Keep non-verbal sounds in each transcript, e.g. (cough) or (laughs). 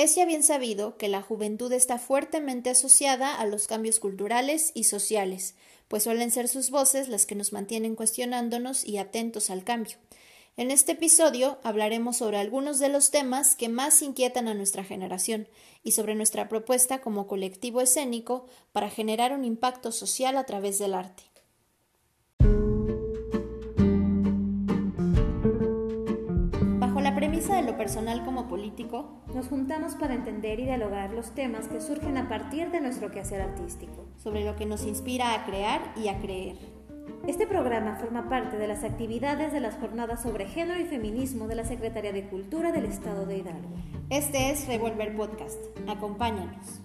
Es ya bien sabido que la juventud está fuertemente asociada a los cambios culturales y sociales, pues suelen ser sus voces las que nos mantienen cuestionándonos y atentos al cambio. En este episodio hablaremos sobre algunos de los temas que más inquietan a nuestra generación y sobre nuestra propuesta como colectivo escénico para generar un impacto social a través del arte. Premisa de lo personal como político, nos juntamos para entender y dialogar los temas que surgen a partir de nuestro quehacer artístico, sobre lo que nos inspira a crear y a creer. Este programa forma parte de las actividades de las jornadas sobre género y feminismo de la Secretaría de Cultura del Estado de Hidalgo. Este es Revolver Podcast. Acompáñanos.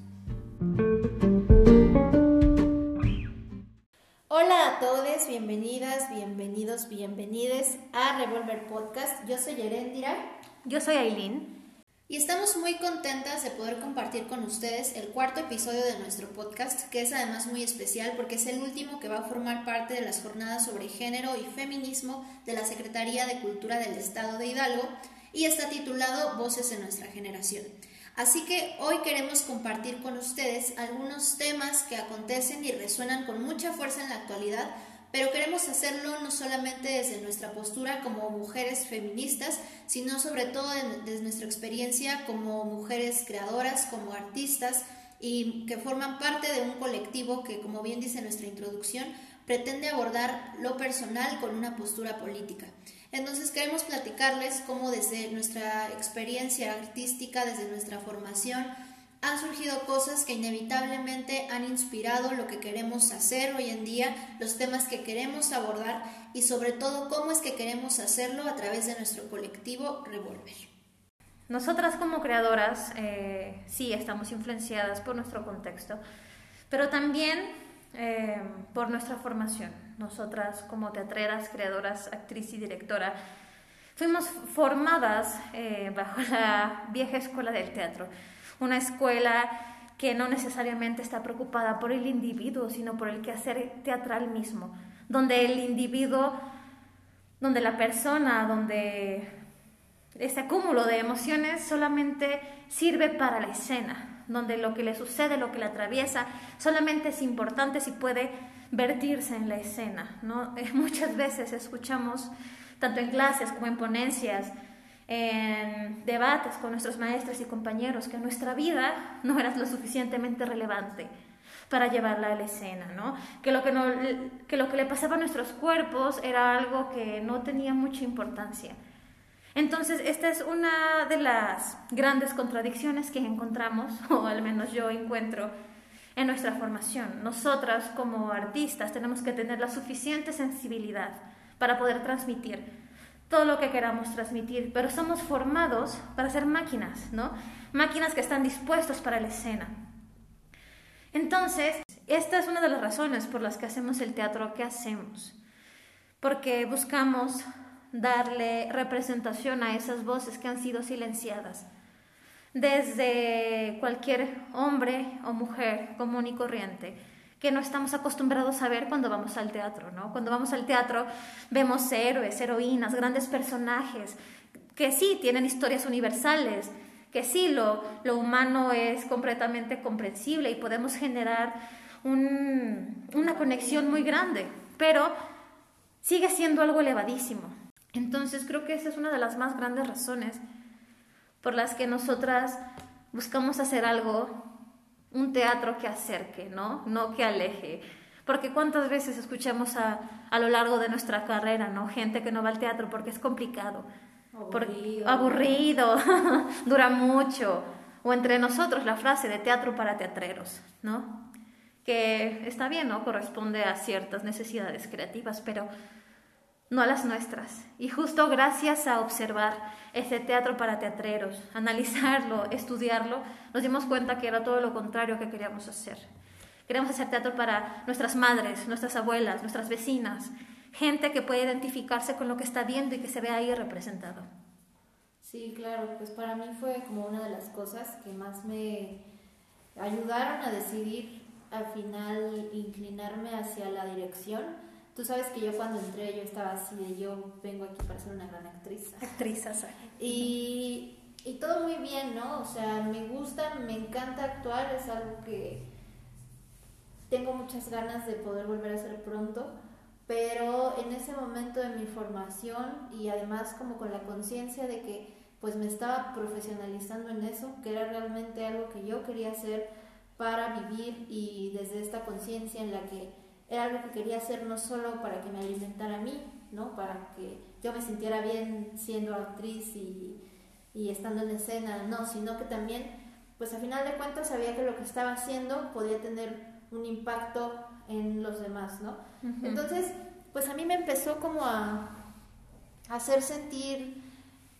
Hola a todos, bienvenidas, bienvenidos, bienvenides a Revolver Podcast. Yo soy Erendira. Yo soy Aileen. Y estamos muy contentas de poder compartir con ustedes el cuarto episodio de nuestro podcast, que es además muy especial porque es el último que va a formar parte de las jornadas sobre género y feminismo de la Secretaría de Cultura del Estado de Hidalgo y está titulado Voces en nuestra generación. Así que hoy queremos compartir con ustedes algunos temas que acontecen y resuenan con mucha fuerza en la actualidad, pero queremos hacerlo no solamente desde nuestra postura como mujeres feministas, sino sobre todo desde nuestra experiencia como mujeres creadoras, como artistas y que forman parte de un colectivo que, como bien dice nuestra introducción, pretende abordar lo personal con una postura política. Entonces queremos platicarles cómo desde nuestra experiencia artística, desde nuestra formación, han surgido cosas que inevitablemente han inspirado lo que queremos hacer hoy en día, los temas que queremos abordar y sobre todo cómo es que queremos hacerlo a través de nuestro colectivo Revolver. Nosotras como creadoras eh, sí estamos influenciadas por nuestro contexto, pero también eh, por nuestra formación. Nosotras como teatreras, creadoras, actriz y directora, fuimos formadas eh, bajo la vieja escuela del teatro, una escuela que no necesariamente está preocupada por el individuo, sino por el quehacer teatral mismo, donde el individuo, donde la persona, donde ese acúmulo de emociones solamente sirve para la escena, donde lo que le sucede, lo que le atraviesa, solamente es importante si puede vertirse en la escena. ¿no? (laughs) Muchas veces escuchamos, tanto en clases como en ponencias, en debates con nuestros maestros y compañeros, que nuestra vida no era lo suficientemente relevante para llevarla a la escena, ¿no? Que lo que, no, que lo que le pasaba a nuestros cuerpos era algo que no tenía mucha importancia. Entonces, esta es una de las grandes contradicciones que encontramos, (laughs) o al menos yo encuentro en nuestra formación. Nosotras como artistas tenemos que tener la suficiente sensibilidad para poder transmitir todo lo que queramos transmitir, pero somos formados para ser máquinas, ¿no? Máquinas que están dispuestas para la escena. Entonces, esta es una de las razones por las que hacemos el teatro que hacemos, porque buscamos darle representación a esas voces que han sido silenciadas. Desde cualquier hombre o mujer común y corriente, que no estamos acostumbrados a ver cuando vamos al teatro, ¿no? Cuando vamos al teatro vemos héroes, heroínas, grandes personajes, que sí tienen historias universales, que sí lo, lo humano es completamente comprensible y podemos generar una conexión muy grande, pero sigue siendo algo elevadísimo. Entonces creo que esa es una de las más grandes razones por las que nosotras buscamos hacer algo, un teatro que acerque, ¿no? No que aleje. Porque cuántas veces escuchamos a, a lo largo de nuestra carrera, ¿no? Gente que no va al teatro porque es complicado, aburrido, aburrido (laughs) dura mucho. O entre nosotros la frase de teatro para teatreros, ¿no? Que está bien, ¿no? Corresponde a ciertas necesidades creativas, pero no a las nuestras. Y justo gracias a observar ese teatro para teatreros, (laughs) analizarlo, estudiarlo, nos dimos cuenta que era todo lo contrario que queríamos hacer. Queremos hacer teatro para nuestras madres, nuestras abuelas, nuestras vecinas, gente que puede identificarse con lo que está viendo y que se ve ahí representado. Sí, claro, pues para mí fue como una de las cosas que más me ayudaron a decidir al final inclinarme hacia la dirección Tú sabes que yo cuando entré yo estaba así de yo vengo aquí para ser una gran actriz. Actriz, Y y todo muy bien, ¿no? O sea, me gusta, me encanta actuar, es algo que tengo muchas ganas de poder volver a hacer pronto, pero en ese momento de mi formación y además como con la conciencia de que pues me estaba profesionalizando en eso, que era realmente algo que yo quería hacer para vivir y desde esta conciencia en la que era algo que quería hacer no solo para que me alimentara a mí, ¿no? Para que yo me sintiera bien siendo actriz y, y estando en escena, no, sino que también, pues a final de cuentas sabía que lo que estaba haciendo podía tener un impacto en los demás, ¿no? Entonces, pues a mí me empezó como a hacer sentir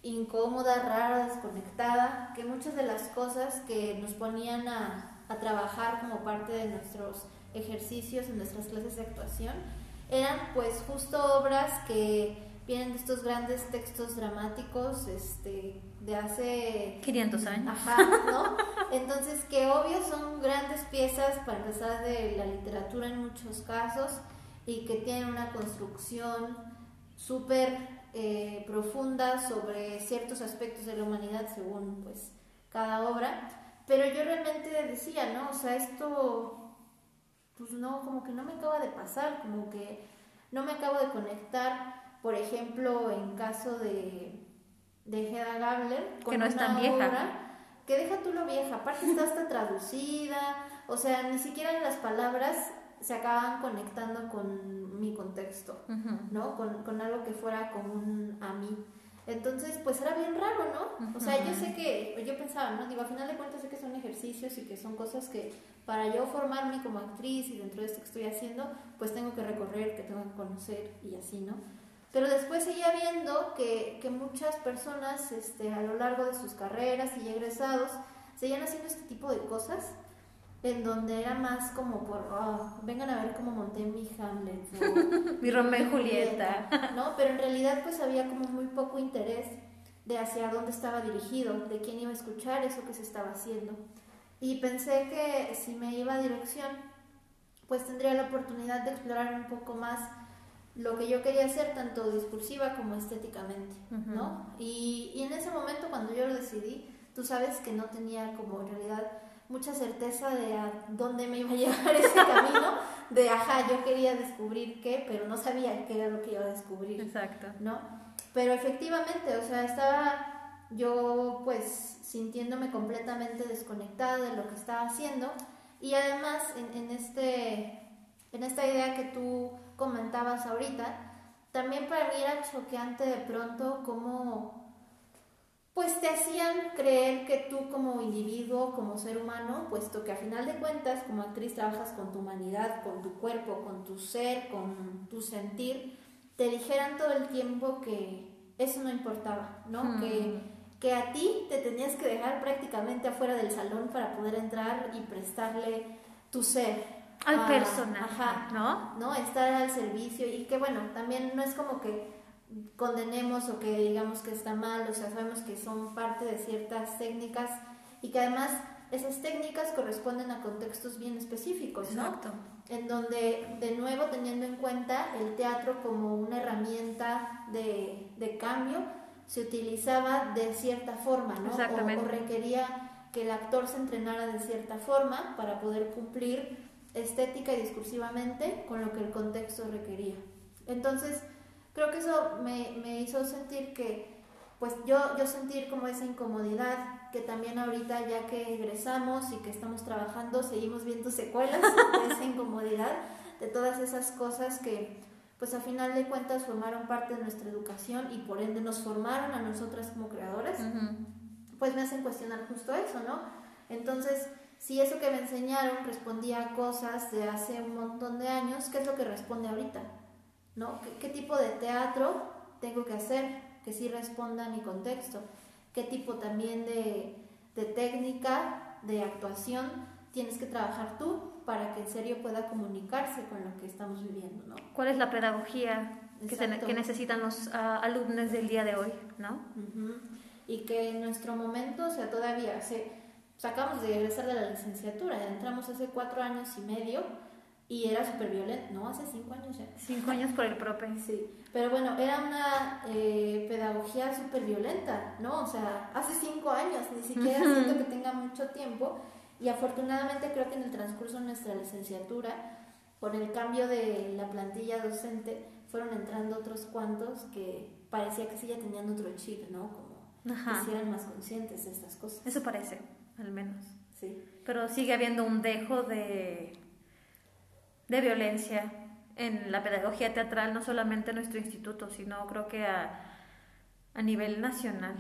incómoda, rara, desconectada, que muchas de las cosas que nos ponían a, trabajar como parte de nuestros ejercicios en nuestras clases de actuación eran pues justo obras que vienen de estos grandes textos dramáticos este, de hace 500 años. Ajá, ¿no? Entonces, que obvio son grandes piezas para empezar de la literatura en muchos casos y que tienen una construcción súper eh, profunda sobre ciertos aspectos de la humanidad según pues cada obra, pero yo realmente decía, ¿no? O sea, esto pues no, como que no me acaba de pasar, como que no me acabo de conectar, por ejemplo, en caso de, de Hedda Gabler, con que no es tan vieja. que deja tú lo vieja, aparte está hasta traducida, o sea, ni siquiera las palabras se acaban conectando con mi contexto, ¿no? Con, con, algo que fuera común a mí. Entonces, pues era bien raro, ¿no? O sea, yo sé que, yo pensaba, ¿no? Digo, a final de cuentas sé que son ejercicios y que son cosas que para yo formarme como actriz y dentro de esto que estoy haciendo, pues tengo que recorrer, que tengo que conocer y así, ¿no? Pero después seguía viendo que, que muchas personas este, a lo largo de sus carreras y egresados seguían haciendo este tipo de cosas en donde era más como por, oh, vengan a ver cómo monté mi Hamlet. (laughs) mi Romeo y Julieta. ¿no? Pero en realidad pues había como muy poco interés de hacia dónde estaba dirigido, de quién iba a escuchar eso que se estaba haciendo. Y pensé que si me iba a dirección, pues tendría la oportunidad de explorar un poco más lo que yo quería hacer, tanto discursiva como estéticamente, ¿no? Y, y en ese momento cuando yo lo decidí, tú sabes que no tenía como en realidad mucha certeza de a dónde me iba a (laughs) llevar ese camino, de ajá, yo quería descubrir qué, pero no sabía qué era lo que iba a descubrir. Exacto. ¿No? Pero efectivamente, o sea, estaba yo pues sintiéndome completamente desconectada de lo que estaba haciendo y además en, en este, en esta idea que tú comentabas ahorita, también para mí era choqueante de pronto cómo pues te hacían creer que tú como individuo, como ser humano, puesto que a final de cuentas como actriz trabajas con tu humanidad, con tu cuerpo, con tu ser, con tu sentir, te dijeran todo el tiempo que eso no importaba, ¿no? Hmm. Que, que a ti te tenías que dejar prácticamente afuera del salón para poder entrar y prestarle tu ser. Al personaje, ¿no? ¿no? Estar al servicio y que bueno, también no es como que condenemos o que digamos que está mal, o sea, sabemos que son parte de ciertas técnicas y que además esas técnicas corresponden a contextos bien específicos, ¿no? Exacto. En donde, de nuevo, teniendo en cuenta el teatro como una herramienta de, de cambio, se utilizaba de cierta forma, ¿no? Exactamente. O, requería que el actor se entrenara de cierta forma para poder cumplir estética y discursivamente con lo que el contexto requería. Entonces, creo que eso me, me hizo sentir que, pues yo, yo sentir como esa incomodidad, que también ahorita ya que egresamos y que estamos trabajando, seguimos viendo secuelas de esa incomodidad, de todas esas cosas que pues a final de cuentas formaron parte de nuestra educación y por ende nos formaron a nosotras como creadoras, pues me hacen cuestionar justo eso, ¿no? Entonces, si eso que me enseñaron respondía a cosas de hace un montón de años, ¿qué es lo que responde ahorita? ¿no? ¿Qué, tipo de teatro tengo que hacer que sí responda a mi contexto? ¿Qué tipo también de, técnica, de actuación tienes que trabajar tú para que en serio pueda comunicarse con lo que estamos viviendo, ¿no? ¿Cuál es la pedagogía que, necesitan los ah, alumnos del día de hoy, ¿no? Y que en nuestro momento, o sea, todavía se, sacamos de regresar de la licenciatura, entramos hace cuatro años y medio, y era súper violenta, no, hace cinco años ya. Cinco años por el prope. (laughs) Sí, pero bueno, era una eh, pedagogía súper violenta, ¿no? O sea, hace cinco años, ni siquiera siento que (laughs) tenga mucho tiempo y afortunadamente creo que en el transcurso de nuestra licenciatura, con el cambio de la plantilla docente, fueron entrando otros cuantos que parecía que sí ya tenían otro chip, ¿no? Como que eran más conscientes de estas cosas. Eso parece, al menos. Sí. Pero sigue habiendo un dejo de de violencia en la pedagogía teatral, no solamente en nuestro instituto, sino creo que a, a nivel nacional.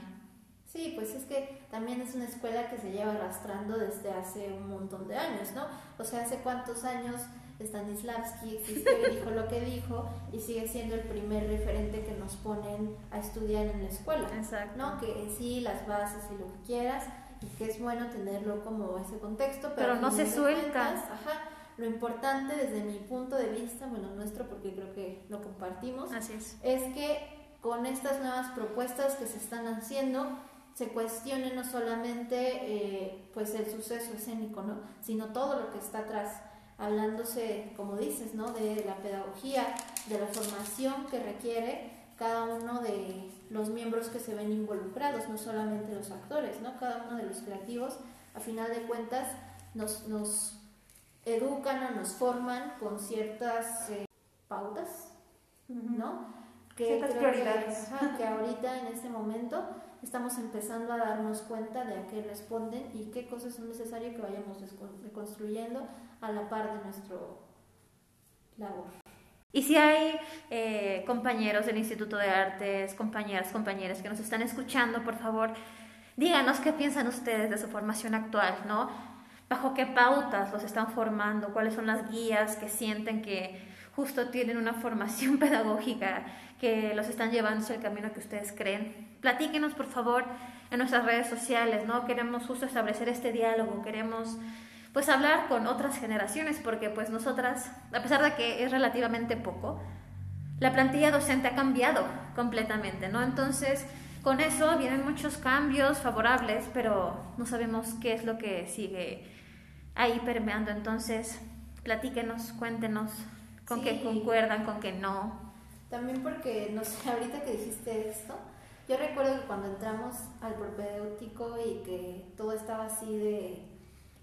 Sí, pues es que también es una escuela que se lleva arrastrando desde hace un montón de años, ¿no? O sea, hace cuántos años Stanislavski existió y (laughs) dijo lo que dijo y sigue siendo el primer referente que nos ponen a estudiar en la escuela. Exacto. ¿No? Que sí, las bases y lo que quieras, y que es bueno tenerlo como ese contexto, pero, pero no se suelta. ajá, lo importante desde mi punto de vista, bueno, nuestro, porque creo que lo compartimos, Así es. es que con estas nuevas propuestas que se están haciendo, se cuestione no solamente eh, pues el suceso escénico, ¿no? sino todo lo que está atrás, hablándose, como dices, ¿no? de la pedagogía, de la formación que requiere cada uno de los miembros que se ven involucrados, no solamente los actores, ¿no? cada uno de los creativos, a final de cuentas, nos, nos educan o nos forman con ciertas eh, pautas, ¿no? Que, prioridades. Que, que ahorita en este momento estamos empezando a darnos cuenta de a qué responden y qué cosas son necesarias que vayamos construyendo a la par de nuestro labor. Y si hay eh, compañeros del Instituto de Artes, compañeras, compañeras que nos están escuchando, por favor, díganos qué piensan ustedes de su formación actual, ¿no? bajo qué pautas los están formando, cuáles son las guías que sienten que justo tienen una formación (laughs) pedagógica que los están llevando hacia el camino que ustedes creen. Platíquenos, por favor, en nuestras redes sociales, ¿no? Queremos justo establecer este diálogo, queremos pues hablar con otras generaciones, porque pues nosotras, a pesar de que es relativamente poco, la plantilla docente ha cambiado completamente, ¿no? Entonces, con eso vienen muchos cambios favorables, pero no sabemos qué es lo que sigue ahí permeando. Entonces, platíquenos, cuéntenos con qué concuerdan, con qué no. También porque, no sé, ahorita que dijiste esto, yo recuerdo que cuando entramos al propedéutico y que todo estaba así de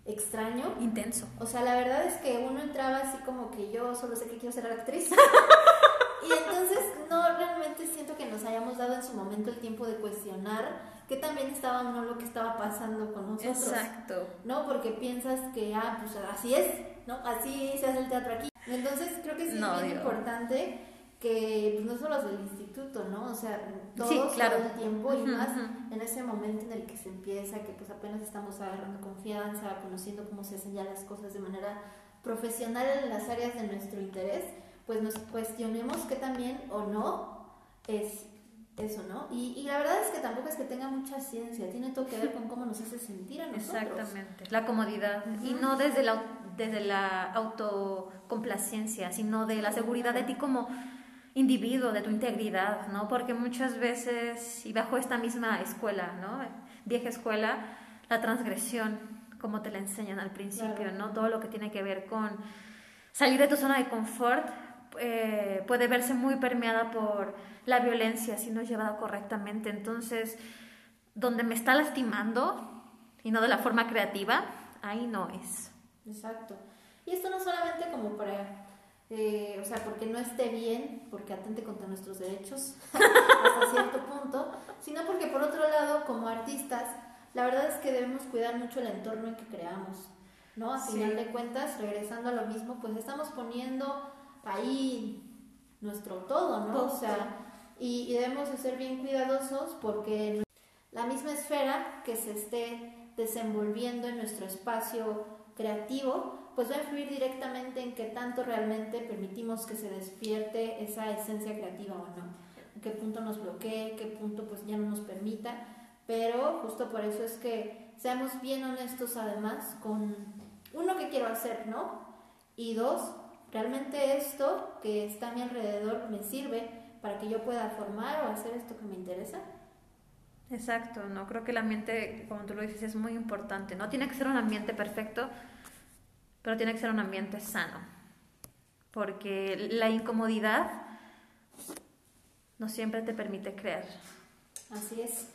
extraño. Intenso. O sea, la verdad es que uno entraba así como que yo solo sé que quiero ser actriz. (laughs) y entonces no realmente siento que nos hayamos dado en su momento el tiempo de cuestionar que también estaba no lo que estaba pasando con nosotros. Exacto. ¿No? Porque piensas que, ah, pues así es, ¿no? Así se hace el teatro aquí. Entonces creo que sí es muy importante que pues, no solo los del instituto, ¿no? O sea, todos todo el tiempo y más en ese momento en el que se empieza, que pues apenas estamos agarrando confianza, conociendo cómo se hacen ya las cosas de manera profesional en las áreas de nuestro interés, pues nos cuestionemos que también o no es eso, ¿no? Y, y, la verdad es que tampoco es que tenga mucha ciencia, tiene todo que ver con cómo nos hace sentir a nosotros. Exactamente, la comodidad. Y no desde la, desde la autocomplacencia, sino de la seguridad de ti como individuo, de tu integridad, ¿no? Porque muchas veces, y bajo esta misma escuela, ¿no? Vieja escuela, la transgresión, como te la enseñan al principio, ¿no? Todo lo que tiene que ver con salir de tu zona de confort eh, puede verse muy permeada por la violencia si no es llevada correctamente. Entonces, donde me está lastimando y no de la forma creativa, ahí no es. Exacto. Y esto no solamente como para, eh, o sea, porque no esté bien, porque atente contra nuestros derechos (laughs) hasta cierto punto, sino porque por otro lado, como artistas, la verdad es que debemos cuidar mucho el entorno en que creamos, ¿no? A final de cuentas, regresando a lo mismo, pues estamos poniendo ahí nuestro todo, ¿no? O sea, y, debemos de ser bien cuidadosos porque la misma esfera que se esté desenvolviendo en nuestro espacio creativo, pues va a influir directamente en qué tanto realmente permitimos que se despierte esa esencia creativa o no, en qué punto nos bloquee, qué punto pues ya no nos permita, pero justo por eso es que seamos bien honestos además con uno que quiero hacer, ¿no? Y dos, realmente esto que está a mi alrededor me sirve para que yo pueda formar o hacer esto que me interesa. Exacto, no creo que el ambiente, como tú lo dices, es muy importante. No tiene que ser un ambiente perfecto, pero tiene que ser un ambiente sano. porque la incomodidad no siempre te permite creer. Así es.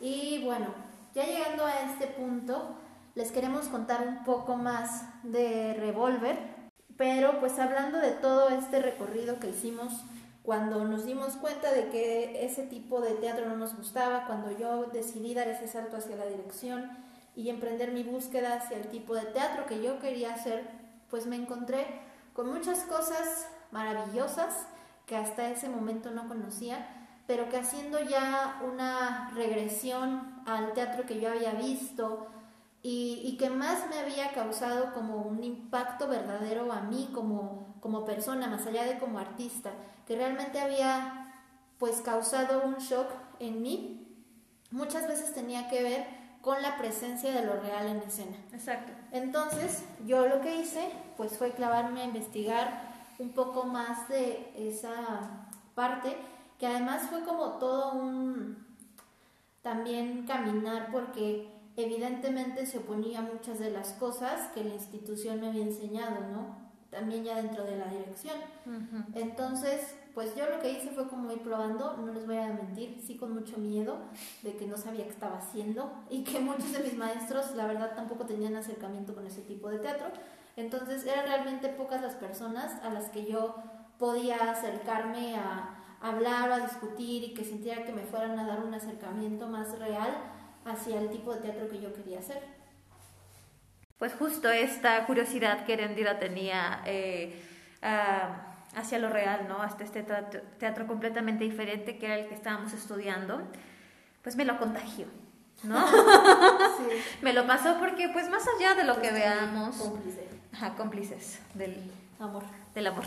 Y bueno, ya llegando a este punto, les queremos contar un poco más de Revolver, pero pues hablando de todo este recorrido que hicimos cuando nos dimos cuenta de que ese tipo de teatro no nos gustaba, cuando yo decidí dar ese salto hacia la dirección y emprender mi búsqueda hacia el tipo de teatro que yo quería hacer, pues me encontré con muchas cosas maravillosas que hasta ese momento no conocía, pero que haciendo ya una regresión al teatro que yo había visto y, que más me había causado como un impacto verdadero a mí como, como persona, más allá de como artista, que realmente había pues causado un shock en mí, muchas veces tenía que ver con la presencia de lo real en escena. Exacto. Entonces, yo lo que hice pues fue clavarme a investigar un poco más de esa parte, que además fue como todo un también caminar porque evidentemente se oponía a muchas de las cosas que la institución me había enseñado, ¿no? También ya dentro de la dirección. Entonces, pues yo lo que hice fue como ir probando, no les voy a mentir, sí con mucho miedo de que no sabía qué estaba haciendo y que (laughs) muchos de mis maestros, la verdad, tampoco tenían acercamiento con ese tipo de teatro. Entonces, eran realmente pocas las personas a las que yo podía acercarme a hablar o a discutir y que sintiera que me fueran a dar un acercamiento más real hacia el tipo de teatro que yo quería hacer. Pues justo esta curiosidad que Erendira tenía eh, hacia lo real, ¿no? Hasta este teatro, completamente diferente que era el que estábamos estudiando, pues me lo contagió, ¿no? (laughs) Sí. (laughs) me lo pasó porque pues más allá de lo que veamos... Cómplice. Ajá, cómplices del amor. Del amor.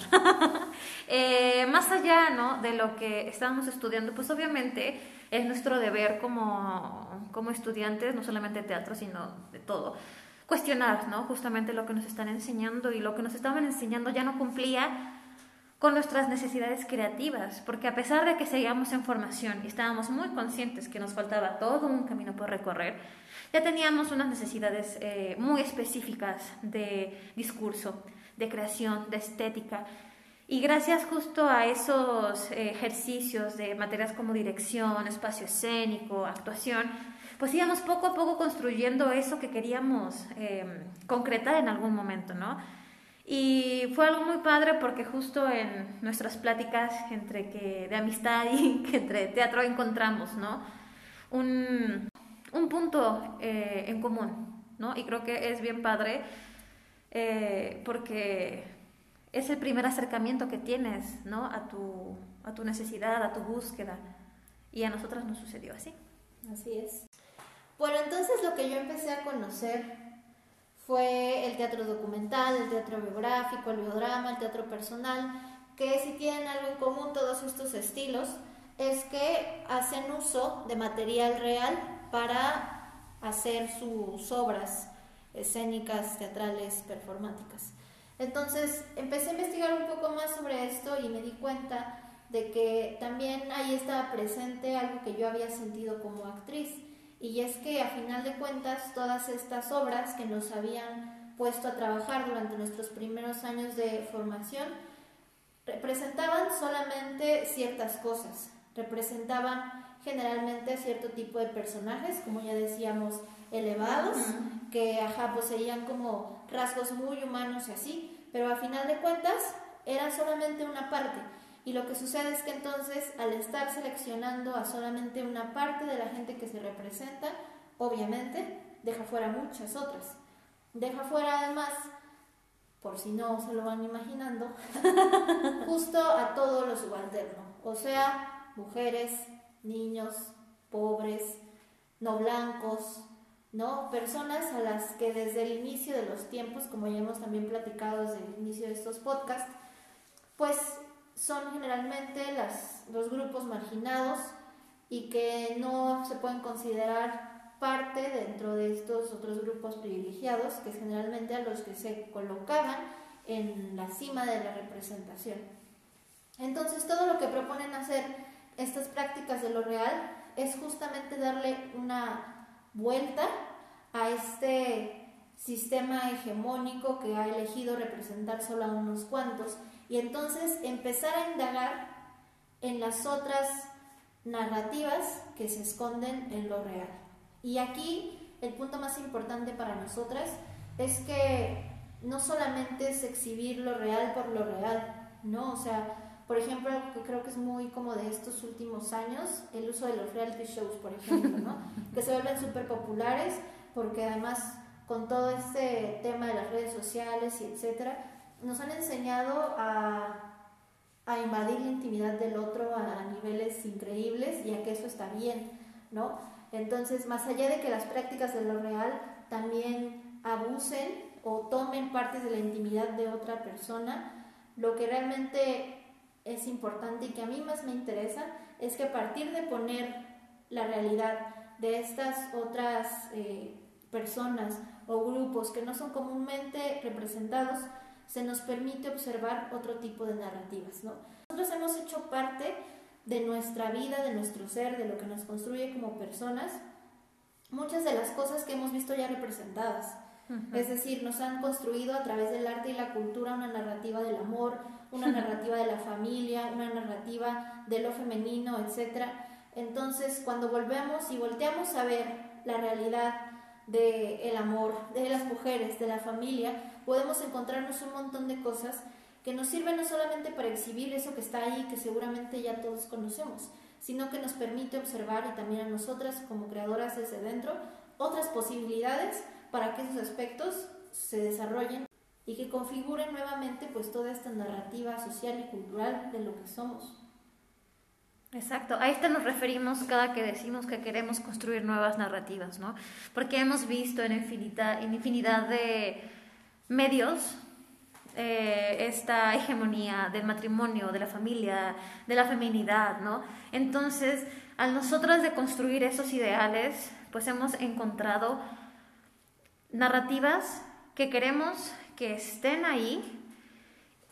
(laughs) eh, más allá, ¿no? De lo que estábamos estudiando, pues obviamente es nuestro deber como, como estudiantes, no solamente de teatro, sino de todo, cuestionar, ¿no? Justamente lo que nos están enseñando y lo que nos estaban enseñando ya no cumplía con nuestras necesidades creativas, porque a pesar de que seguíamos en formación y estábamos muy conscientes que nos faltaba todo un camino por recorrer, ya teníamos unas necesidades eh, muy específicas de discurso, de creación, de estética. Y gracias justo a esos eh, ejercicios de materias como dirección, espacio escénico, actuación, pues íbamos poco a poco construyendo eso que queríamos eh, concretar en algún momento, ¿no? Y fue algo muy padre porque justo en nuestras pláticas entre que, de amistad y (laughs) que entre teatro encontramos, ¿no? Un, un punto eh, en común, ¿no? Y creo que es bien padre eh, porque es el primer acercamiento que tienes, ¿no? A tu, a tu necesidad, a tu búsqueda. Y a nosotras nos sucedió así. Así es. Bueno, entonces lo que yo empecé a conocer fue el teatro documental, el teatro biográfico, el biodrama, el teatro personal, que si tienen algo en común todos estos estilos, es que hacen uso de material real para hacer sus obras escénicas, teatrales, performáticas. Entonces empecé a investigar un poco más sobre esto y me di cuenta de que también ahí estaba presente algo que yo había sentido como actriz y es que a final de cuentas todas estas obras que nos habían puesto a trabajar durante nuestros primeros años de formación representaban solamente ciertas cosas, representaban generalmente cierto tipo de personajes, como ya decíamos, elevados, que ajá, poseían como rasgos muy humanos y así, pero a final de cuentas era solamente una parte y lo que sucede es que entonces, al estar seleccionando a solamente una parte de la gente que se representa, obviamente deja fuera muchas otras. Deja fuera además, por si no se lo van imaginando, (laughs) justo a todo lo subalterno. O sea, mujeres, niños, pobres, no blancos, ¿no? Personas a las que desde el inicio de los tiempos, como ya hemos también platicado desde el inicio de estos podcasts, pues son generalmente las, los grupos marginados y que no se pueden considerar parte dentro de estos otros grupos privilegiados, que generalmente a los que se colocaban en la cima de la representación. Entonces, todo lo que proponen hacer estas prácticas de lo real es justamente darle una vuelta a este sistema hegemónico que ha elegido representar solo a unos cuantos y entonces empezar a indagar en las otras narrativas que se esconden en lo real. Y aquí el punto más importante para nosotras es que no solamente es exhibir lo real por lo real, ¿no? O sea, por ejemplo, que creo que es muy como de estos últimos años, el uso de los reality shows, por ejemplo, ¿no? (laughs) que se vuelven súper populares porque además con todo este tema de las redes sociales y etcétera, nos han enseñado a, a invadir la intimidad del otro a, niveles increíbles y a que eso está bien, ¿no? Entonces, más allá de que las prácticas de lo real también abusen o tomen partes de la intimidad de otra persona, lo que realmente es importante y que a mí más me interesa es que a partir de poner la realidad de estas otras eh, personas o grupos que no son comúnmente representados, se nos permite observar otro tipo de narrativas. ¿no? Nosotros hemos hecho parte de nuestra vida, de nuestro ser, de lo que nos construye como personas, muchas de las cosas que hemos visto ya representadas. Es decir, nos han construido a través del arte y la cultura una narrativa del amor, una narrativa de la familia, una narrativa de lo femenino, etc. Entonces, cuando volvemos y volteamos a ver la realidad del el amor, de las mujeres, de la familia, podemos encontrarnos un montón de cosas que nos sirven no solamente para exhibir eso que está ahí, que seguramente ya todos conocemos, sino que nos permite observar y también a nosotras como creadoras desde dentro otras posibilidades para que esos aspectos se desarrollen y que configuren nuevamente pues toda esta narrativa social y cultural de lo que somos. Exacto, a esto nos referimos cada que decimos que queremos construir nuevas narrativas, ¿no? Porque hemos visto en infinidad, en infinidad de medios eh, esta hegemonía del matrimonio, de la familia, de la feminidad, ¿no? Entonces, al nosotros de construir esos ideales, pues hemos encontrado narrativas que queremos que estén ahí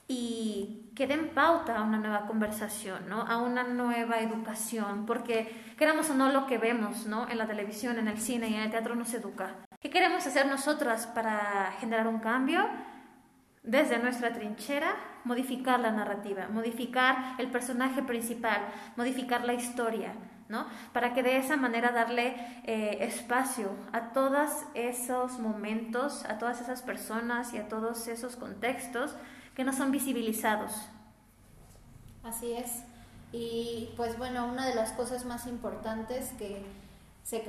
y que den pauta a una nueva conversación, ¿no? a una nueva educación, porque queramos o no lo que vemos ¿no? en la televisión, en el cine y en el teatro nos educa. ¿Qué queremos hacer nosotras para generar un cambio? Desde nuestra trinchera, modificar la narrativa, modificar el personaje principal, modificar la historia, ¿no? Para que de esa manera darle eh, espacio a todos esos momentos, a todas esas personas y a todos esos contextos que no son visibilizados. Así es. Y pues bueno, una de las cosas más importantes que se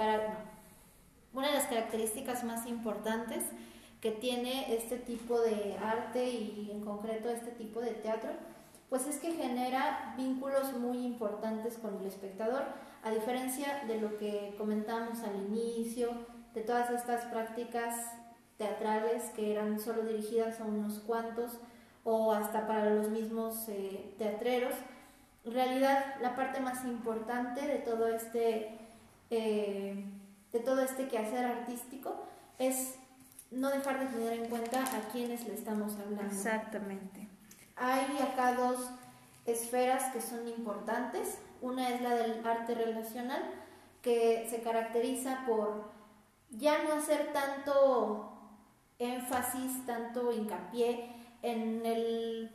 una de las características más importantes que tiene este tipo de arte y en concreto este tipo de teatro, pues es que genera vínculos muy importantes con el espectador a diferencia de lo que comentamos al inicio, de todas estas prácticas teatrales que eran solo dirigidas a unos cuantos o hasta para los mismos eh, teatreros, en realidad la parte más importante de todo este eh, de todo este quehacer artístico es no dejar de tener en cuenta a quienes le estamos hablando. Exactamente. Hay acá dos esferas que son importantes. Una es la del arte relacional, que se caracteriza por ya no hacer tanto énfasis, tanto hincapié en el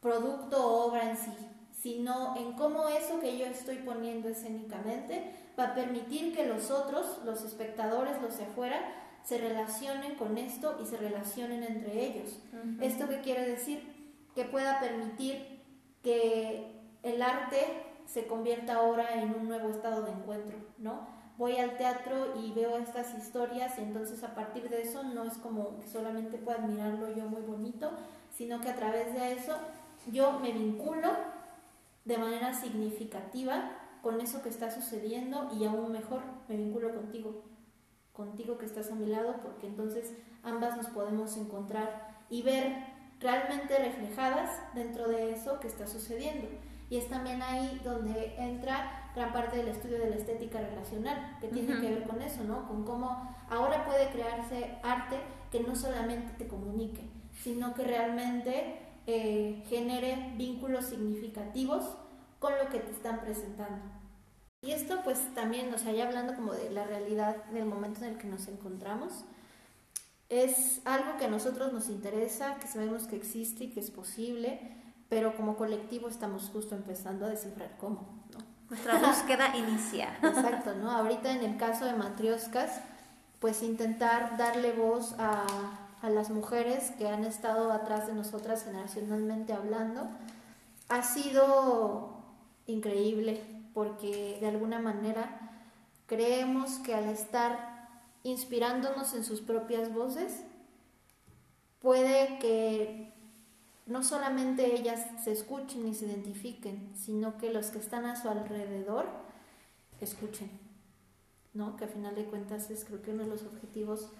producto o obra en sí, sino en cómo eso que yo estoy poniendo escénicamente va a permitir que los otros, los espectadores, los de afuera, se relacionen con esto y se relacionen entre ellos. ¿Esto qué quiere decir? Que pueda permitir que el arte se convierta ahora en un nuevo estado de encuentro, ¿no? Voy al teatro y veo estas historias y entonces a partir de eso no es como que solamente pueda admirarlo yo muy bonito, sino que a través de eso yo me vinculo de manera significativa con eso que está sucediendo y aún mejor me vinculo contigo, contigo que estás a mi lado, porque entonces ambas nos podemos encontrar y ver realmente reflejadas dentro de eso que está sucediendo. Y es también ahí donde entra gran parte del estudio de la estética relacional, que tiene que ver con eso, ¿no? Con cómo ahora puede crearse arte que no solamente te comunique, sino que realmente eh, genere vínculos significativos con lo que te están presentando. Y esto pues también, o sea, ya hablando como de la realidad del momento en el que nos encontramos, es algo que a nosotros nos interesa, que sabemos que existe y que es posible, pero como colectivo estamos justo empezando a descifrar cómo. Nuestra búsqueda inicia. (laughs) Exacto, ¿no? Ahorita en el caso de Matrioscas, pues intentar darle voz a, a las mujeres que han estado atrás de nosotras generacionalmente hablando, ha sido increíble porque de alguna manera creemos que al estar inspirándonos en sus propias voces, puede que no solamente ellas se escuchen y se identifiquen, sino que los que están a su alrededor escuchen, ¿no? Que a final de cuentas es creo que uno de los objetivos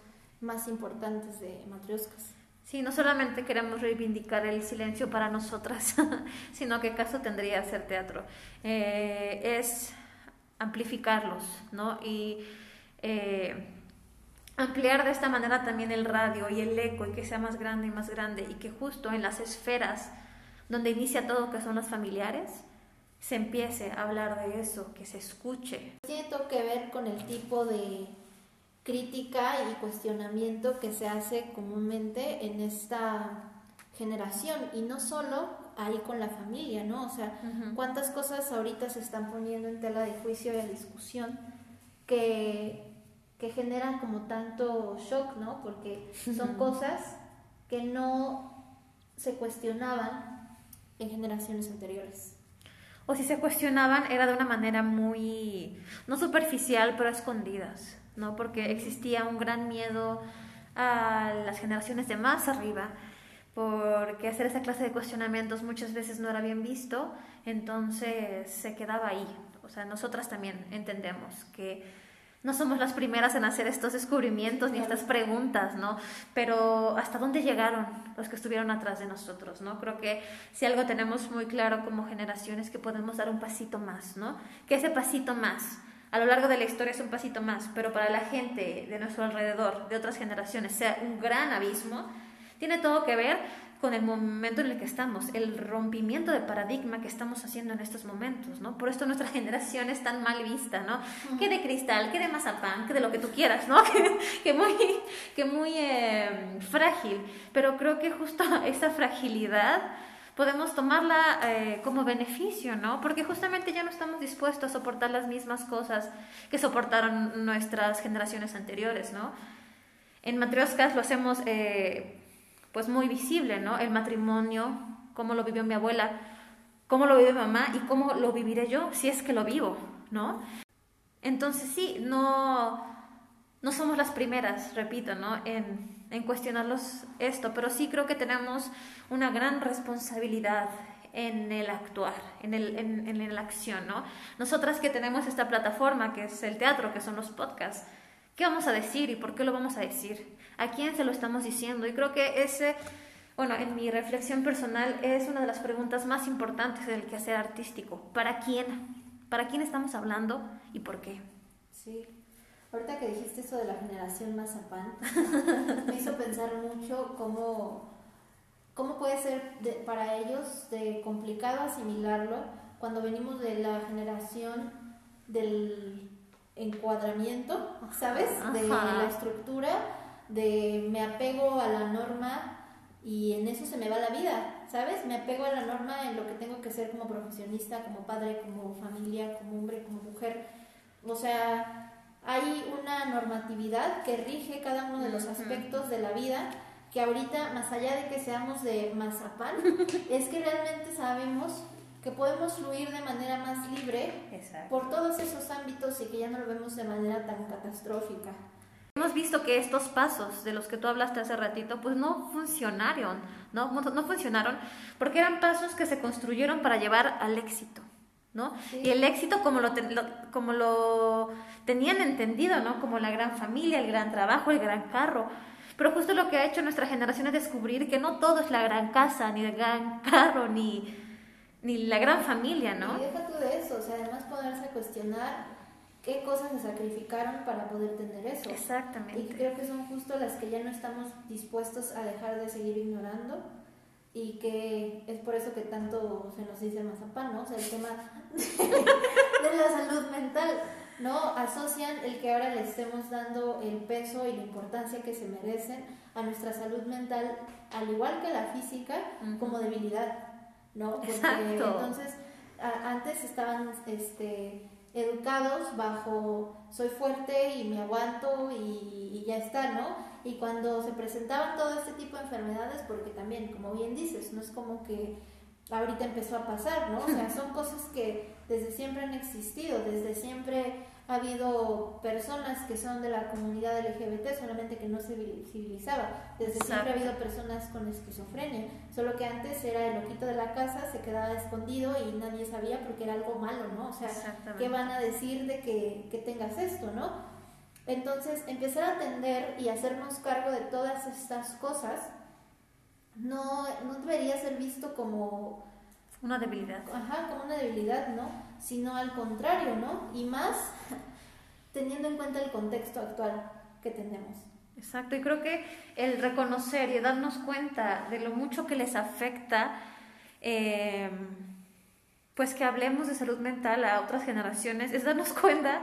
más importantes de Matrioscas. Sí, no solamente queremos reivindicar el silencio para nosotras, (laughs) sino que caso tendría hacer teatro. Eh, es amplificarlos, ¿no? Y eh, ampliar de esta manera también el radio y el eco y que sea más grande y más grande y que justo en las esferas donde inicia todo, que son los familiares, se empiece a hablar de eso, que se escuche. Tiene todo que ver con el tipo de crítica y cuestionamiento que se hace comúnmente en esta generación y no solo ahí con la familia, ¿no? O sea, cuántas cosas ahorita se están poniendo en tela de juicio y de discusión que que generan como tanto shock, ¿no? Porque son (laughs) cosas que no se cuestionaban en generaciones anteriores. O si se cuestionaban era de una manera muy, no superficial, pero escondidas, ¿no? Porque existía un gran miedo a las generaciones de más arriba, porque hacer esa clase de cuestionamientos muchas veces no era bien visto, entonces se quedaba ahí. O sea, nosotras también entendemos que no somos las primeras en hacer estos descubrimientos ni estas preguntas, ¿no? Pero ¿hasta dónde llegaron los que estuvieron atrás de nosotros, ¿no? Creo que si algo tenemos muy claro como generación es que podemos dar un pasito más, ¿no? Que ese pasito más a lo largo de la historia es un pasito más, pero para la gente de nuestro alrededor, de otras generaciones, sea un gran abismo, tiene todo que ver con el momento en el que estamos, el rompimiento de paradigma que estamos haciendo en estos momentos, ¿no? Por esto nuestra (laughs) generación es tan mal vista, ¿no? Que de cristal, que de mazapán, que de lo que tú quieras, ¿no? (laughs) Que, muy, que muy eh, frágil, pero creo que justo (laughs) esa fragilidad podemos tomarla eh, como beneficio, ¿no? Porque justamente ya no estamos dispuestos a soportar las mismas cosas que soportaron nuestras generaciones anteriores, ¿no? En Matrioscas lo hacemos... Eh, pues muy visible, ¿no? El matrimonio, cómo lo vivió mi abuela, cómo lo vive mi mamá y cómo lo viviré yo si es que lo vivo, ¿no? Entonces sí, no, no somos las primeras, repito, ¿no? En, en cuestionarlos esto, pero sí creo que tenemos una gran responsabilidad en el actuar, en, el, en, en, la acción, ¿no? Nosotras que tenemos esta plataforma que es el teatro, que son los podcasts, ¿qué vamos a decir y por qué lo vamos a decir? ¿A quién se lo estamos diciendo? Y creo que ese, bueno, en mi reflexión personal es una de las preguntas más importantes del quehacer artístico. ¿Para quién? ¿Para quién estamos hablando y por qué? Sí. Ahorita que dijiste eso de la generación Mazapán, (laughs) me hizo pensar mucho cómo, cómo puede ser para ellos de complicado asimilarlo cuando venimos de la generación del encuadramiento, ¿sabes? De la estructura de me apego a la norma y en eso se me va la vida, ¿sabes? Me apego a la norma en lo que tengo que ser como profesionista, como padre, como familia, como hombre, como mujer. O sea, hay una normatividad que rige cada uno de los aspectos de la vida que ahorita, más allá de que seamos de mazapán, (laughs) es que realmente sabemos que podemos fluir de manera más libre por todos esos ámbitos y que ya no lo vemos de manera tan catastrófica. Hemos visto que estos pasos de los que tú hablaste hace ratito, pues no funcionaron, ¿no? No funcionaron porque eran pasos que se construyeron para llevar al éxito, ¿no? Y el éxito como lo, como lo tenían entendido, ¿no? Como la gran familia, el gran trabajo, el gran carro. Pero justo lo que ha hecho nuestra generación es descubrir que no todo es la gran casa, ni el gran carro, ni, ni la gran familia, ¿no? Y deja tú de eso, o sea, además ponerse a cuestionar qué cosas se sacrificaron para poder tener eso. Exactamente. Y creo que son justo las que ya no estamos dispuestos a dejar de seguir ignorando y que es por eso que tanto se nos dice mazapán, ¿no? O sea, el tema (laughs) de, la salud mental. ¿no? Asocian el que ahora le estemos dando el peso y la importancia que se merecen a nuestra salud mental, al igual que la física, como debilidad, ¿no? Porque entonces antes estaban este, educados bajo soy fuerte y me aguanto y, y, ya está, ¿no? Y cuando se presentaban todo este tipo de enfermedades, porque también, como bien dices, no es como que ahorita empezó a pasar, ¿no? O sea, (laughs) son cosas que desde siempre han existido, desde siempre ha habido personas que son de la comunidad LGBT, solamente que no se civilizaba. Desde siempre ha habido personas con esquizofrenia, solo que antes era el loquito de la casa, se quedaba escondido y nadie sabía porque era algo malo, ¿no? O sea, ¿qué van a decir de que, que tengas esto, no? Entonces, empezar a atender y hacernos cargo de todas estas cosas no, no debería ser visto como... Una debilidad. Ajá, como una debilidad, ¿no? Sino al contrario, ¿no? Y más (laughs) teniendo en cuenta el contexto actual que tenemos. Exacto, y creo que el reconocer y darnos cuenta de lo mucho que les afecta, eh, pues que hablemos de salud mental a otras generaciones, es darnos (laughs) cuenta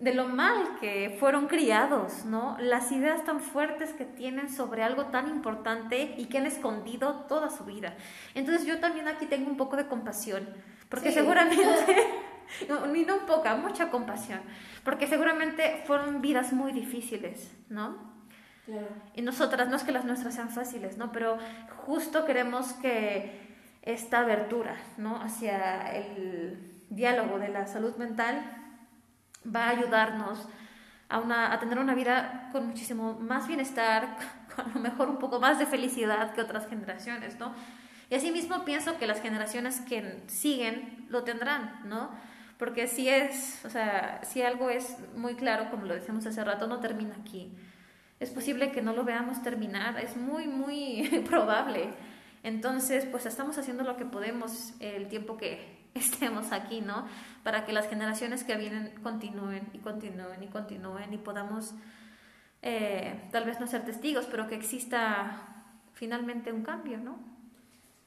de lo mal que fueron criados, ¿no? Las ideas tan fuertes que tienen sobre algo tan importante y que han escondido toda su vida. Entonces yo también aquí tengo un poco de compasión, porque seguramente, (laughs) (laughs) ni no poca, mucha compasión, porque seguramente fueron vidas muy difíciles, ¿no? Claro. Y nosotras, no es que las nuestras sean fáciles, ¿no? Pero justo queremos que esta abertura, ¿no? Hacia el diálogo de la salud mental va a ayudarnos a, una, a tener una vida con muchísimo más bienestar, (laughs) con a lo mejor un poco más de felicidad que otras generaciones, ¿no? Y asimismo pienso que las generaciones que siguen lo tendrán, ¿no? Porque si es, o sea, si algo es muy claro, como lo decíamos hace rato, no termina aquí. Es posible que no lo veamos terminar, es muy, muy (laughs) probable. Entonces, pues estamos haciendo lo que podemos el tiempo que, (laughs) estemos aquí, ¿no? Para que las generaciones que vienen continúen y continúen y continúen y podamos eh, tal vez no ser testigos, pero que exista finalmente un cambio, ¿no?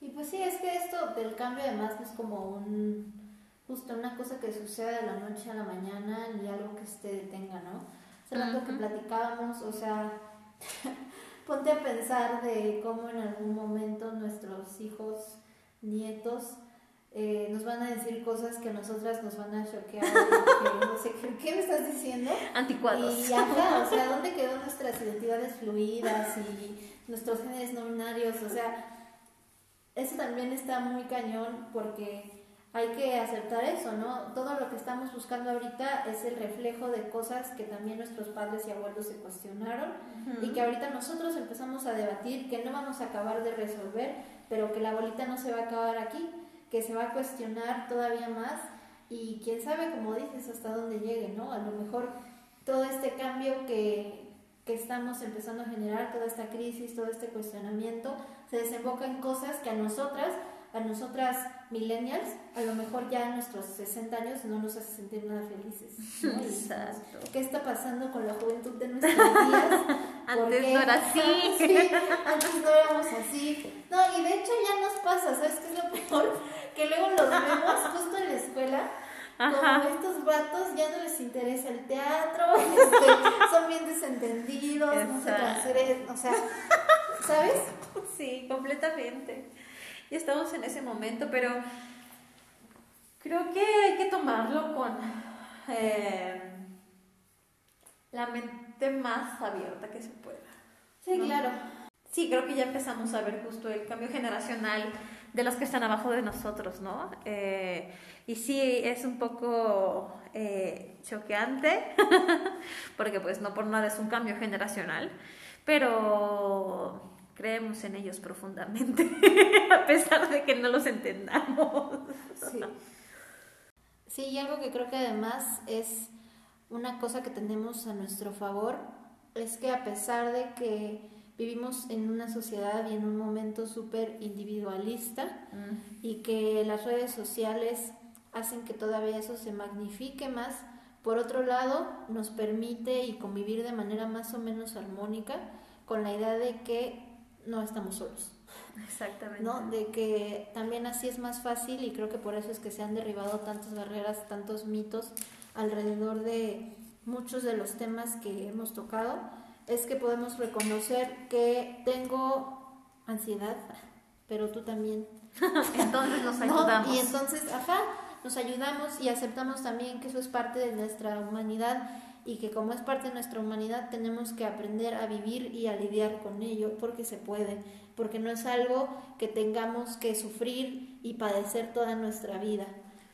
Y pues sí, es que esto del cambio además no es como un justo una cosa que sucede de la noche a la mañana ni algo que se detenga, ¿no? Es algo que platicábamos, o sea, (laughs) ponte a pensar de cómo en algún momento nuestros hijos, nietos, eh, nos van a decir cosas que a nosotras nos van a choquear, (laughs) que no sé, ¿qué me estás diciendo? Anticuados. Y acá, o sea, ¿dónde quedó nuestras identidades fluidas y nuestros géneros nominarios? O sea, eso también está muy cañón porque hay que aceptar eso, ¿no? Todo lo que estamos buscando ahorita es el reflejo de cosas que también nuestros padres y abuelos se cuestionaron y que ahorita nosotros empezamos a debatir que no vamos a acabar de resolver, pero que la bolita no se va a acabar aquí que se va a cuestionar todavía más y quién sabe, como dices, hasta dónde llegue, ¿no? A lo mejor todo este cambio que, que estamos empezando a generar, toda esta crisis, todo este cuestionamiento, se desemboca en cosas que a nosotras, a nosotras millennials, a lo mejor ya en nuestros 60 años no nos hace sentir nada felices. Exacto. ¿Qué está pasando con la juventud de nuestros días? (laughs) antes no era así. (laughs) antes no éramos así. No, y de hecho ya nos pasa, ¿sabes qué es lo peor? Que luego los vemos justo en la escuela. Como estos vatos ya no les interesa el teatro, (laughs) este, son bien desentendidos, no sé hacer, o sea, ¿sabes? Sí, completamente. Y estamos en ese momento, pero creo que hay que tomarlo con eh, la mente más abierta que se pueda. Sí, claro. Sí, creo que ya empezamos a ver justo el cambio generacional de los que están abajo de nosotros, ¿no? Eh, y sí, es un poco eh, choqueante, (laughs) porque pues no por nada es un cambio generacional, pero creemos en ellos profundamente, (laughs) a pesar de que no los entendamos. sí. (laughs) sí, y algo que creo que además es una cosa que tenemos a nuestro favor, es que a pesar de que vivimos en una sociedad y en un momento súper individualista mm. y que las redes sociales hacen que todavía eso se magnifique más. Por otro lado, nos permite y convivir de manera más o menos armónica con la idea de que no estamos solos. Exactamente. ¿no? De que también así es más fácil y creo que por eso es que se han derribado tantas barreras, tantos mitos alrededor de muchos de los temas que hemos tocado es que podemos reconocer que tengo ansiedad, pero tú también. (laughs) entonces nos ayudamos. Y entonces, ajá, nos ayudamos y aceptamos también que eso es parte de nuestra humanidad y que como es parte de nuestra humanidad tenemos que aprender a vivir y a lidiar con ello porque se puede, porque no es algo que tengamos que sufrir y padecer toda nuestra vida,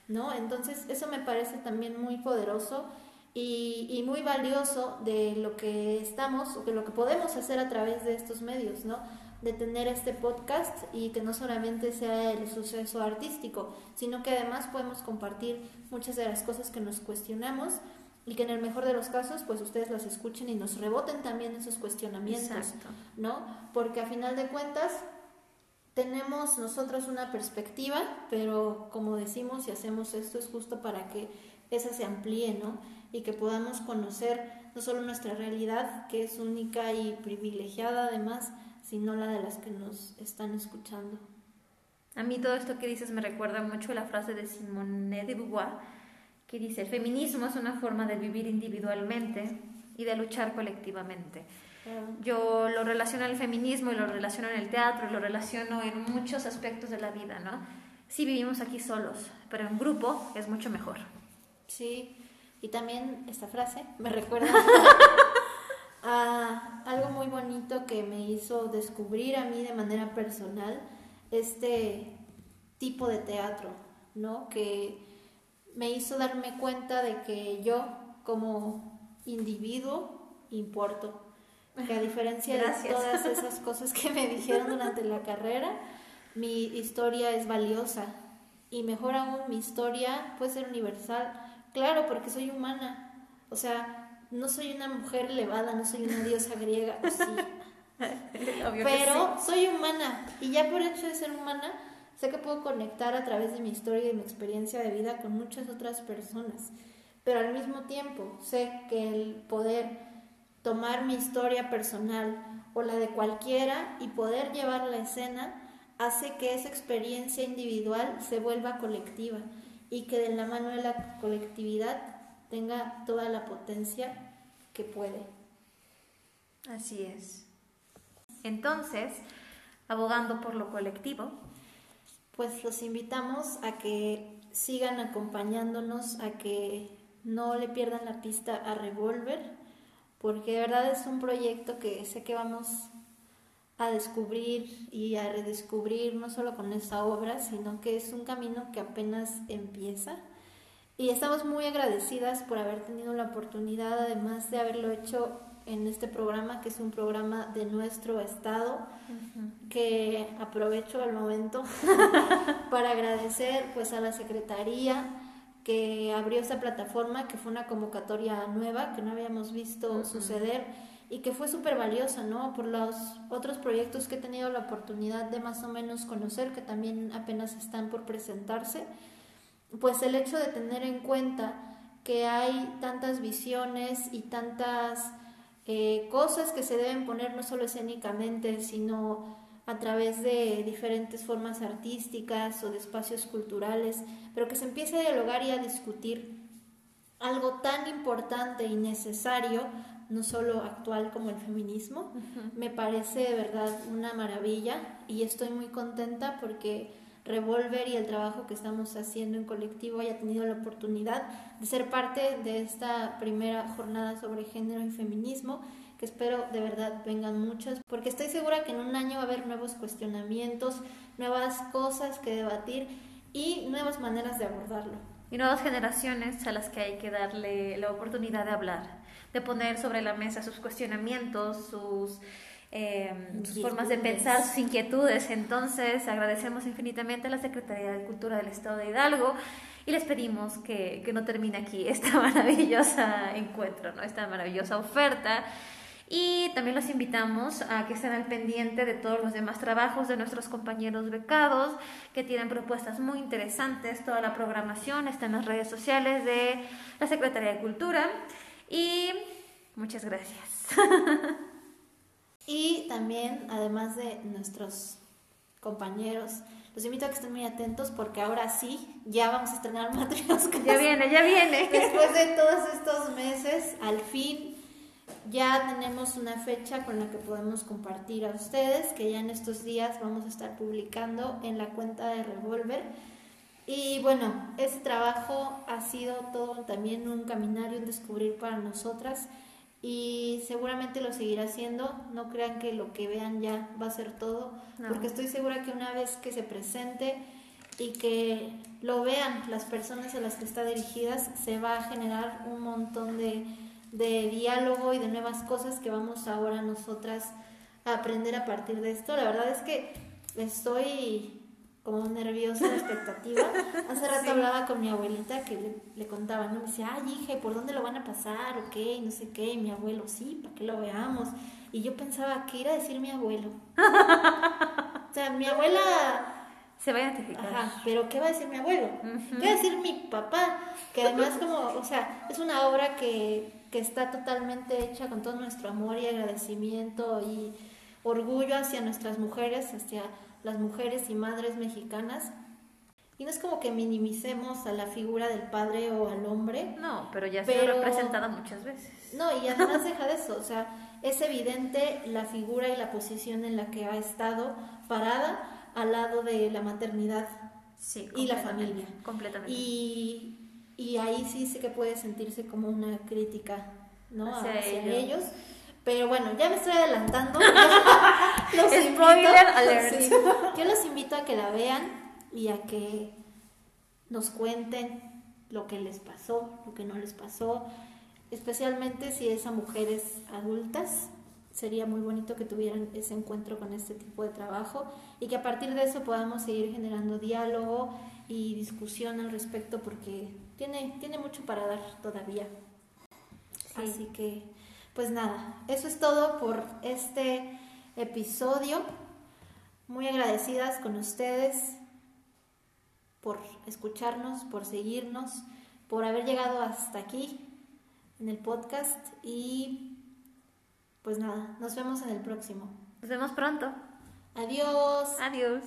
¿no? Entonces eso me parece también muy poderoso y, y muy valioso de lo que estamos o de lo que podemos hacer a través de estos medios, ¿no? de tener este podcast y que no solamente sea el suceso artístico, sino que además podemos compartir muchas de las cosas que nos cuestionamos y que en el mejor de los casos pues ustedes las escuchen y nos reboten también esos cuestionamientos, ¿no? Porque a final de cuentas tenemos nosotros una perspectiva, pero como decimos y hacemos esto es justo para que esa se amplíe, ¿no? Y que podamos conocer no solo nuestra realidad, que es única y privilegiada además, sino la de las que nos están escuchando. A mí todo esto que dices me recuerda mucho a la frase de Simone de Beauvoir, que dice, el feminismo es una forma de vivir individualmente y de luchar colectivamente. Yo lo relaciono al feminismo y lo relaciono en el teatro y lo relaciono en muchos aspectos de la vida, ¿no? Sí vivimos aquí solos, pero en grupo es mucho mejor. Sí, y también esta frase me (laughs) recuerda a algo muy bonito que me hizo descubrir a mí de manera personal este tipo de teatro, ¿no? Que me hizo darme cuenta de que yo como individuo importo, que a diferencia de todas esas cosas que me dijeron durante la carrera, mi historia es valiosa y mejor aún mi historia puede ser universal, claro, porque soy humana, o sea, no soy una mujer elevada, no soy una diosa griega, (laughs) sí. pero soy humana y ya por hecho de ser humana Sé que puedo conectar a través de mi historia y mi experiencia de vida con muchas otras personas, pero al mismo tiempo sé que el poder tomar mi historia personal o la de cualquiera y poder llevar la escena hace que esa experiencia individual se vuelva colectiva y que de la mano de la colectividad tenga toda la potencia que puede. Así es. Entonces, abogando por lo colectivo, pues los invitamos a que sigan acompañándonos, a que no le pierdan la pista a Revolver, porque de verdad es un proyecto que sé que vamos a descubrir y a redescubrir no solo con esta obra, sino que es un camino que apenas empieza. Y estamos muy agradecidas por haber tenido la oportunidad, además de haberlo hecho en este programa, que es un programa de nuestro estado, que aprovecho el momento (laughs) para agradecer pues a la Secretaría que abrió esta plataforma, que fue una convocatoria nueva que no habíamos visto suceder y que fue súper valiosa, ¿no? Por los otros proyectos que he tenido la oportunidad de más o menos conocer, que también apenas están por presentarse, pues el hecho de tener en cuenta que hay tantas visiones y tantas eh, cosas que se deben poner no solo escénicamente, sino a través de diferentes formas artísticas o de espacios culturales, pero que se empiece a dialogar y a discutir algo tan importante y necesario, no solo actual como el feminismo, me parece de verdad una maravilla y estoy muy contenta porque Revolver y el trabajo que estamos haciendo en colectivo haya tenido la oportunidad de ser parte de esta primera jornada sobre género y feminismo, que espero de verdad vengan muchas, porque estoy segura que en un año va a haber nuevos cuestionamientos, nuevas cosas que debatir y nuevas maneras de abordarlo. Y nuevas generaciones a las que hay que darle la oportunidad de hablar, de poner sobre la mesa sus cuestionamientos, sus Em, sus formas de pensar, sus inquietudes. Entonces, agradecemos infinitamente a la Secretaría de Cultura del Estado de Hidalgo y les pedimos que, que no termine aquí (laughs) esta maravillosa encuentro, ¿no? esta maravillosa oferta. Y también los invitamos a que estén al pendiente de todos los demás trabajos de nuestros compañeros becados, que tienen propuestas muy interesantes. Toda la programación está en las redes sociales de la Secretaría de Cultura. Y muchas gracias. (laughs) Y también, además de nuestros compañeros. Los invito a que estén muy atentos porque ahora sí, ya vamos a estrenar (laughs) Matrioscas. Ya viene, ya viene. (laughs) Después de todos estos meses, al fin ya tenemos una fecha con la que podemos compartir a ustedes, que ya en estos días vamos a estar publicando en la cuenta de Revolver. Y bueno, ese trabajo ha sido todo también un caminar y un descubrir para nosotras y seguramente lo seguirá haciendo. No crean que lo que vean ya va a ser todo, porque estoy segura que una vez que se presente y que lo vean las personas a las que está dirigidas, se va a generar un montón de de diálogo y de nuevas cosas que vamos ahora nosotras a aprender a partir de esto. La verdad es que estoy como nerviosa expectativa. (laughs) Hace rato hablaba con mi abuelita que le, contaba, ¿no? Me decía, ay, hija, ¿por dónde lo van a pasar? ¿O qué? no sé qué. Y mi abuelo, sí, para que lo veamos. Y yo pensaba, ¿qué iba a decir mi abuelo? (laughs) o sea, mi abuela se va a identificar. Ajá, pero ¿qué va a decir mi abuelo? ¿Qué va a decir mi papá? Que además como, o sea, es una obra que que está totalmente hecha con todo nuestro amor y agradecimiento y orgullo hacia nuestras mujeres, hacia las mujeres y madres mexicanas. Y no es como que minimicemos a la figura del padre o al hombre. No, pero ya se ha representada muchas veces. No, y además deja de eso, o sea, es evidente la figura y la posición en la que ha estado parada al lado de la maternidad y la familia. Completamente. Y y ahí sí sé que puede sentirse como una crítica ¿no? hacia, ellos. Pero bueno, ya me estoy adelantando. (laughs) los Spoiler alert. yo los invito a que la vean y a que nos cuenten lo que les pasó, lo que no les pasó, especialmente si es a mujeres adultas. Sería muy bonito que tuvieran ese encuentro con este tipo de trabajo y que a partir de eso podamos seguir generando diálogo y discusión al respecto porque tiene, tiene mucho para dar todavía. Así que, pues nada, eso es todo por este episodio. Muy agradecidas con ustedes por escucharnos, por seguirnos, por haber llegado hasta aquí en el podcast y pues nada, nos vemos en el próximo. Nos vemos pronto. Adiós. Adiós.